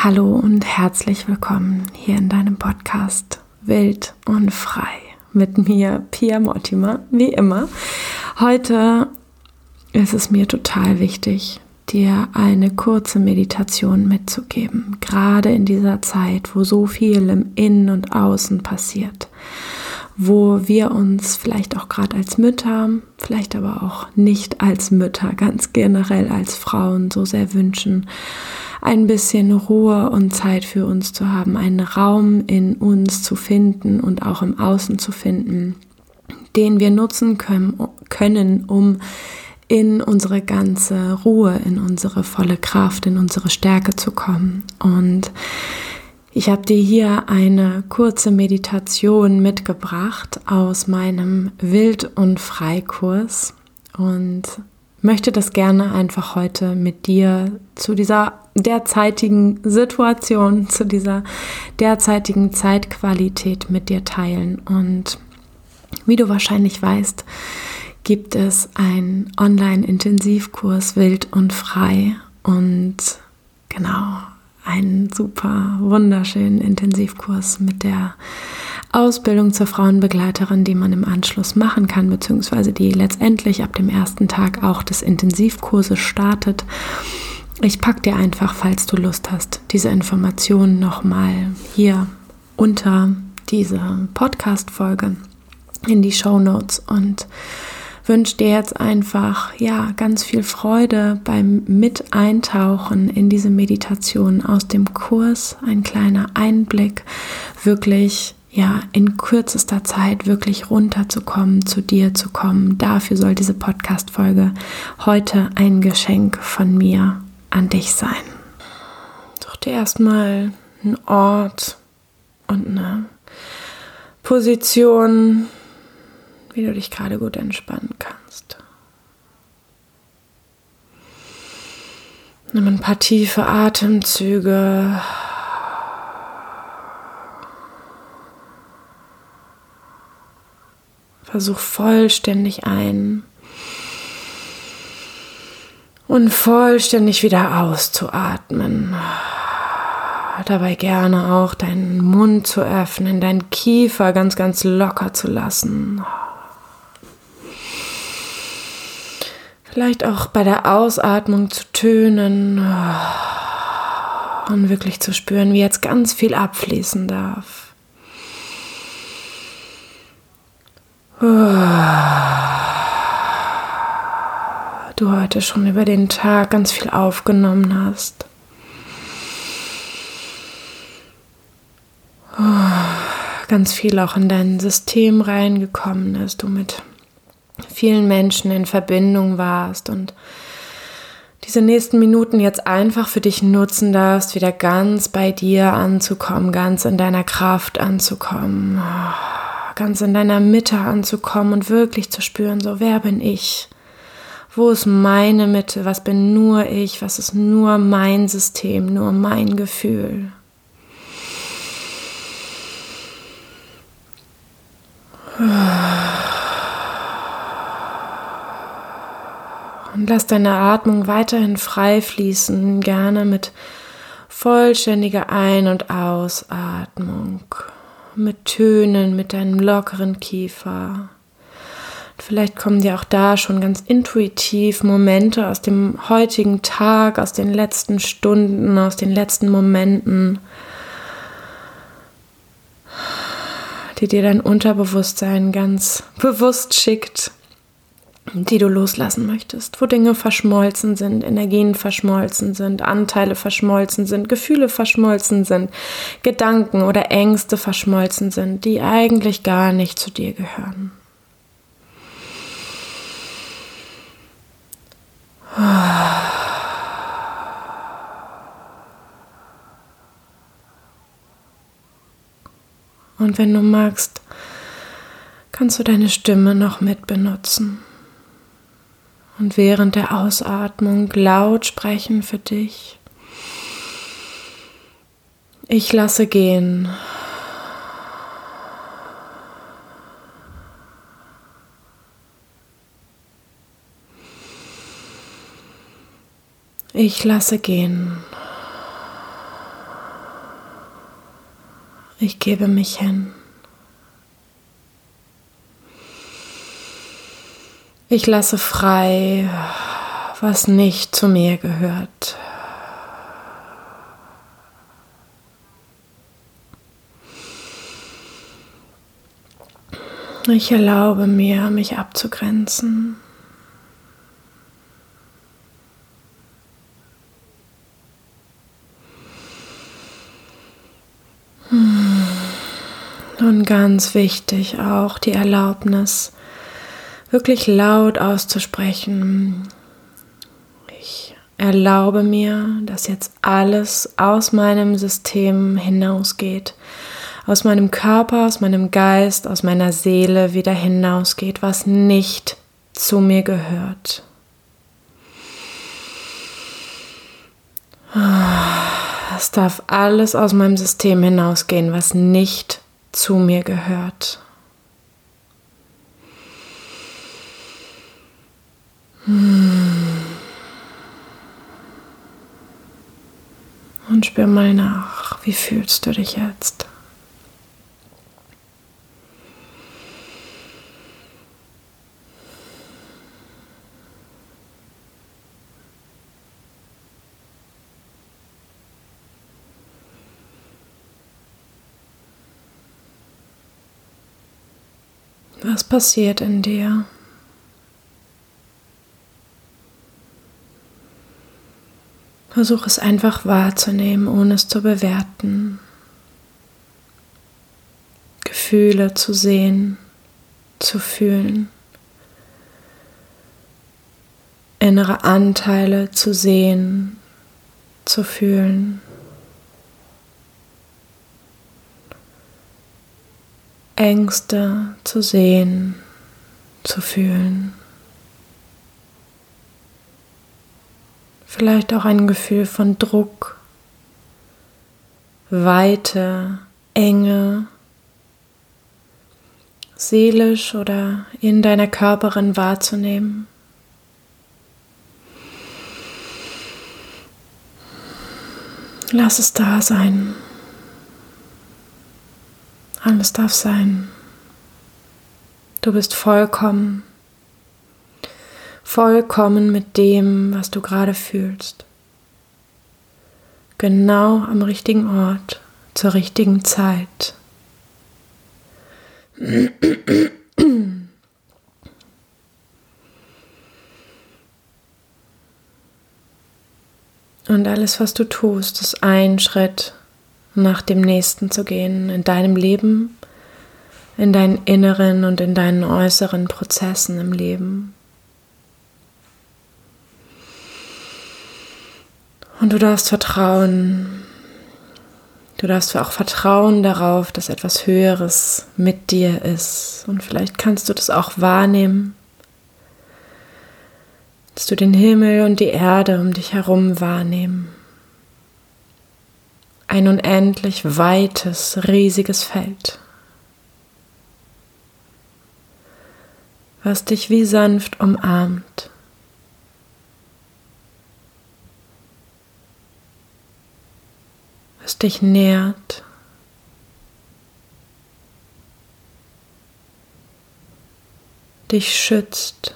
Hallo und herzlich willkommen hier in deinem Podcast Wild und Frei mit mir, Pia Mortimer, wie immer. Heute ist es mir total wichtig, dir eine kurze Meditation mitzugeben, gerade in dieser Zeit, wo so viel im Innen und Außen passiert, wo wir uns vielleicht auch gerade als Mütter, vielleicht aber auch nicht als Mütter, ganz generell als Frauen so sehr wünschen, ein bisschen Ruhe und Zeit für uns zu haben, einen Raum in uns zu finden und auch im Außen zu finden, den wir nutzen können, können um in unsere ganze Ruhe, in unsere volle Kraft, in unsere Stärke zu kommen. Und ich habe dir hier eine kurze Meditation mitgebracht aus meinem Wild- und Freikurs und möchte das gerne einfach heute mit dir zu dieser derzeitigen Situation, zu dieser derzeitigen Zeitqualität mit dir teilen. Und wie du wahrscheinlich weißt, gibt es einen Online-Intensivkurs Wild und Frei und genau einen super wunderschönen Intensivkurs mit der Ausbildung zur Frauenbegleiterin, die man im Anschluss machen kann, beziehungsweise die letztendlich ab dem ersten Tag auch des Intensivkurses startet. Ich packe dir einfach, falls du Lust hast, diese Informationen nochmal hier unter dieser Podcast-Folge in die Show Notes und wünsche dir jetzt einfach ja ganz viel Freude beim Miteintauchen in diese Meditation aus dem Kurs, ein kleiner Einblick, wirklich ja in kürzester Zeit wirklich runterzukommen, zu dir zu kommen. Dafür soll diese Podcast Folge heute ein Geschenk von mir an dich sein. Such dir erstmal einen Ort und eine Position, wie du dich gerade gut entspannen kannst. Nimm ein paar tiefe Atemzüge. Versuch vollständig ein und vollständig wieder auszuatmen. Dabei gerne auch deinen Mund zu öffnen, deinen Kiefer ganz, ganz locker zu lassen. Vielleicht auch bei der Ausatmung zu tönen und wirklich zu spüren, wie jetzt ganz viel abfließen darf. Du heute schon über den Tag ganz viel aufgenommen hast. Ganz viel auch in dein System reingekommen ist, du mit vielen Menschen in Verbindung warst und diese nächsten Minuten jetzt einfach für dich nutzen darfst, wieder ganz bei dir anzukommen, ganz in deiner Kraft anzukommen, ganz in deiner Mitte anzukommen und wirklich zu spüren, so wer bin ich? Wo ist meine Mitte? Was bin nur ich? Was ist nur mein System, nur mein Gefühl? Und lass deine Atmung weiterhin frei fließen, gerne mit vollständiger Ein- und Ausatmung, mit Tönen, mit deinem lockeren Kiefer. Vielleicht kommen dir auch da schon ganz intuitiv Momente aus dem heutigen Tag, aus den letzten Stunden, aus den letzten Momenten, die dir dein Unterbewusstsein ganz bewusst schickt, die du loslassen möchtest, wo Dinge verschmolzen sind, Energien verschmolzen sind, Anteile verschmolzen sind, Gefühle verschmolzen sind, Gedanken oder Ängste verschmolzen sind, die eigentlich gar nicht zu dir gehören. Und wenn du magst, kannst du deine Stimme noch mit benutzen. Und während der Ausatmung laut sprechen für dich. Ich lasse gehen. Ich lasse gehen. Ich gebe mich hin. Ich lasse frei, was nicht zu mir gehört. Ich erlaube mir, mich abzugrenzen. Und ganz wichtig auch die Erlaubnis, wirklich laut auszusprechen. Ich erlaube mir, dass jetzt alles aus meinem System hinausgeht, aus meinem Körper, aus meinem Geist, aus meiner Seele wieder hinausgeht, was nicht zu mir gehört. Es darf alles aus meinem System hinausgehen, was nicht zu mir gehört. Und spür mal nach, wie fühlst du dich jetzt? Was passiert in dir? Versuch es einfach wahrzunehmen, ohne es zu bewerten. Gefühle zu sehen, zu fühlen. Innere Anteile zu sehen, zu fühlen. Ängste zu sehen, zu fühlen. Vielleicht auch ein Gefühl von Druck, Weite, Enge, seelisch oder in deiner Körperin wahrzunehmen. Lass es da sein. Alles darf sein. Du bist vollkommen, vollkommen mit dem, was du gerade fühlst. Genau am richtigen Ort, zur richtigen Zeit. Und alles, was du tust, ist ein Schritt nach dem nächsten zu gehen, in deinem Leben, in deinen inneren und in deinen äußeren Prozessen im Leben. Und du darfst vertrauen, du darfst auch vertrauen darauf, dass etwas Höheres mit dir ist. Und vielleicht kannst du das auch wahrnehmen, dass du den Himmel und die Erde um dich herum wahrnehmen ein unendlich weites, riesiges Feld, was dich wie sanft umarmt. was dich nährt. dich schützt.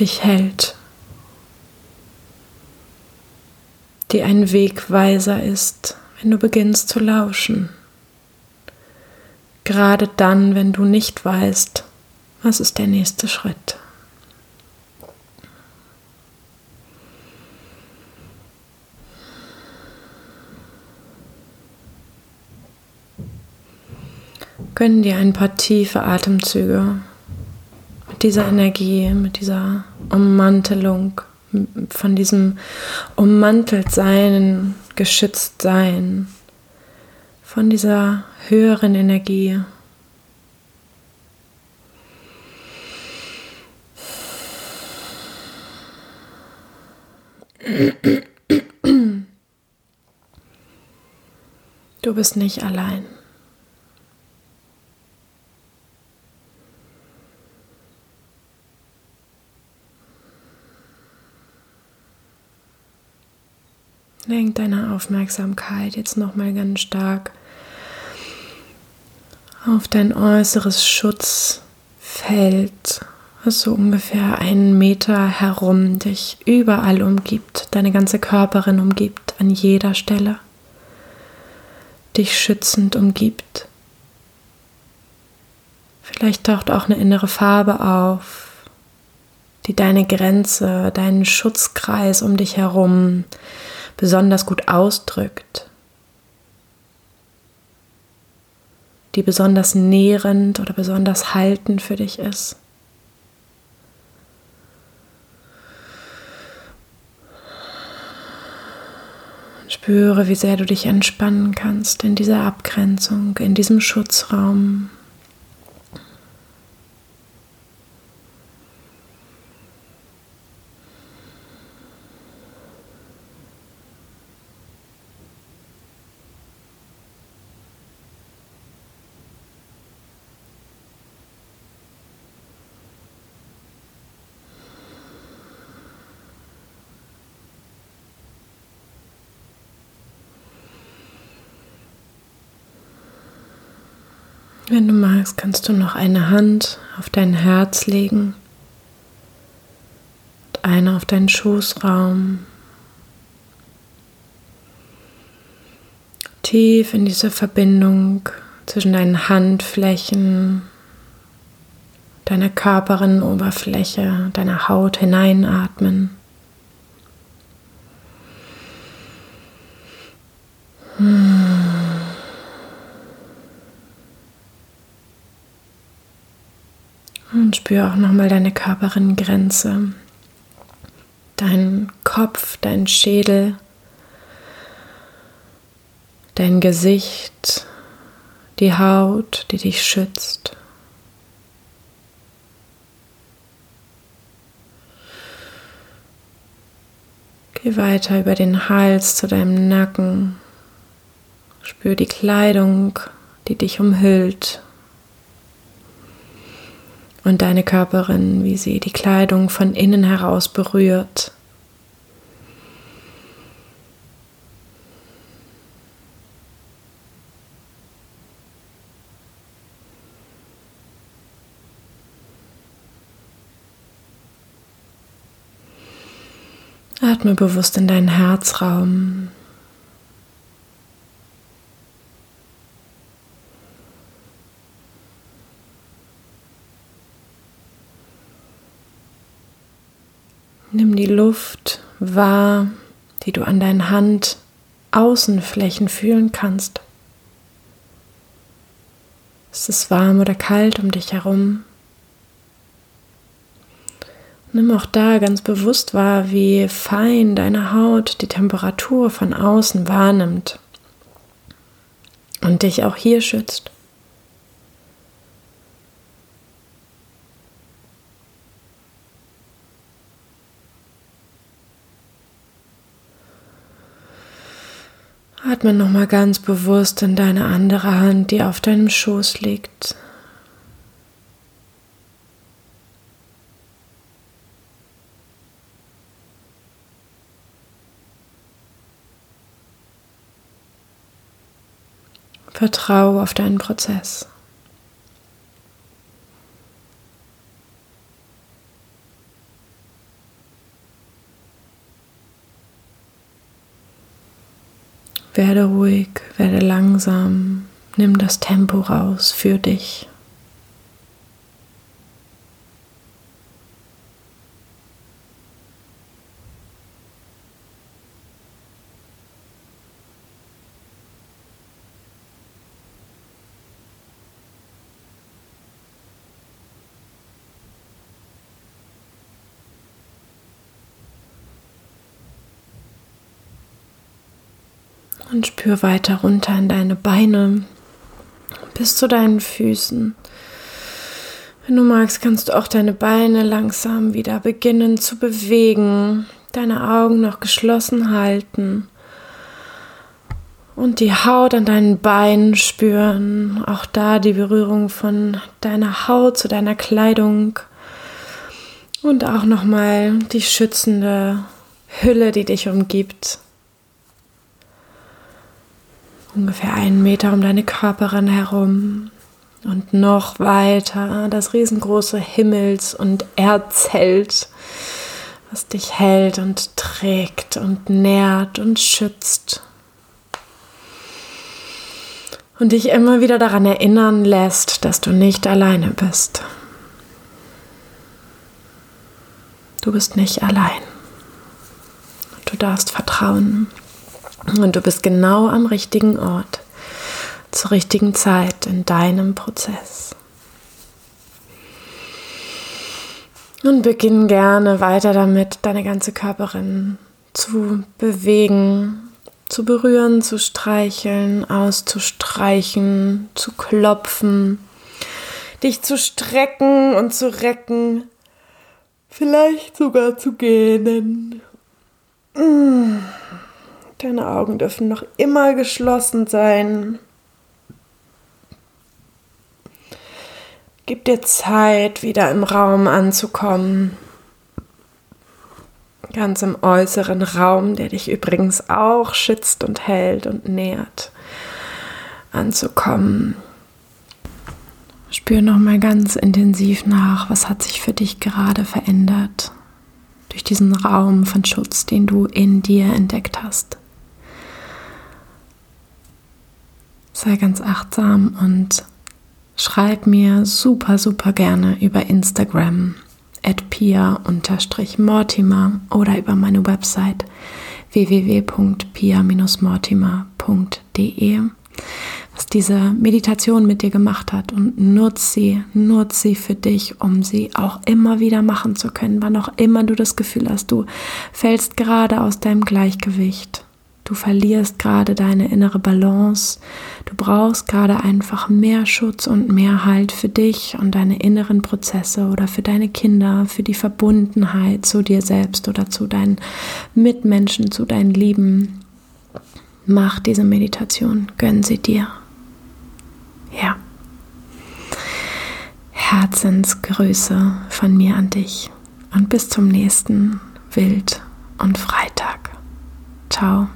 dich hält. Die ein Wegweiser ist, wenn du beginnst zu lauschen. Gerade dann, wenn du nicht weißt, was ist der nächste Schritt. Gönn dir ein paar tiefe Atemzüge mit dieser Energie, mit dieser Ummantelung von diesem ummantelt sein, geschützt sein, von dieser höheren Energie. Du bist nicht allein. Lenk deine Aufmerksamkeit jetzt nochmal ganz stark auf dein äußeres Schutzfeld, was so ungefähr einen Meter herum dich überall umgibt, deine ganze Körperin umgibt, an jeder Stelle, dich schützend umgibt. Vielleicht taucht auch eine innere Farbe auf, die deine Grenze, deinen Schutzkreis um dich herum besonders gut ausdrückt, die besonders nährend oder besonders haltend für dich ist. Spüre, wie sehr du dich entspannen kannst in dieser Abgrenzung, in diesem Schutzraum. Wenn du magst, kannst du noch eine Hand auf dein Herz legen und eine auf deinen Schoßraum. Tief in diese Verbindung zwischen deinen Handflächen, deiner Körperinnenoberfläche, deiner Haut hineinatmen. Und spür auch nochmal deine Körperinnengrenze, deinen Kopf, deinen Schädel, dein Gesicht, die Haut, die dich schützt. Geh weiter über den Hals zu deinem Nacken. Spür die Kleidung, die dich umhüllt und deine Körperin, wie sie die Kleidung von innen heraus berührt. Atme bewusst in deinen Herzraum. Luft wahr, die du an deinen Handaußenflächen fühlen kannst. Ist es warm oder kalt um dich herum? Nimm auch da ganz bewusst wahr, wie fein deine Haut die Temperatur von außen wahrnimmt und dich auch hier schützt. Atme nochmal ganz bewusst in deine andere Hand, die auf deinem Schoß liegt. Vertraue auf deinen Prozess. Werde ruhig, werde langsam, nimm das Tempo raus für dich. Und spür weiter runter in deine Beine bis zu deinen Füßen. Wenn du magst, kannst du auch deine Beine langsam wieder beginnen zu bewegen, deine Augen noch geschlossen halten und die Haut an deinen Beinen spüren. Auch da die Berührung von deiner Haut zu deiner Kleidung und auch nochmal die schützende Hülle, die dich umgibt ungefähr einen Meter um deine Körperin herum und noch weiter das riesengroße Himmels- und Erdzelt, was dich hält und trägt und nährt und schützt. Und dich immer wieder daran erinnern lässt, dass du nicht alleine bist. Du bist nicht allein. Du darfst vertrauen. Und du bist genau am richtigen Ort, zur richtigen Zeit in deinem Prozess. Und beginn gerne weiter damit, deine ganze Körperin zu bewegen, zu berühren, zu streicheln, auszustreichen, zu klopfen, dich zu strecken und zu recken, vielleicht sogar zu gähnen. Mmh. Deine Augen dürfen noch immer geschlossen sein. Gib dir Zeit, wieder im Raum anzukommen. Ganz im äußeren Raum, der dich übrigens auch schützt und hält und nährt, anzukommen. Spür noch mal ganz intensiv nach, was hat sich für dich gerade verändert durch diesen Raum von Schutz, den du in dir entdeckt hast. Sei ganz achtsam und schreib mir super, super gerne über Instagram at pia-mortimer oder über meine Website www.pia-mortimer.de was diese Meditation mit dir gemacht hat und nutz sie, nutz sie für dich, um sie auch immer wieder machen zu können, wann auch immer du das Gefühl hast, du fällst gerade aus deinem Gleichgewicht Du verlierst gerade deine innere Balance. Du brauchst gerade einfach mehr Schutz und mehr Halt für dich und deine inneren Prozesse oder für deine Kinder, für die Verbundenheit zu dir selbst oder zu deinen Mitmenschen, zu deinen Lieben. Mach diese Meditation, gönn sie dir. Ja. Herzensgrüße von mir an dich und bis zum nächsten Wild und Freitag. Ciao.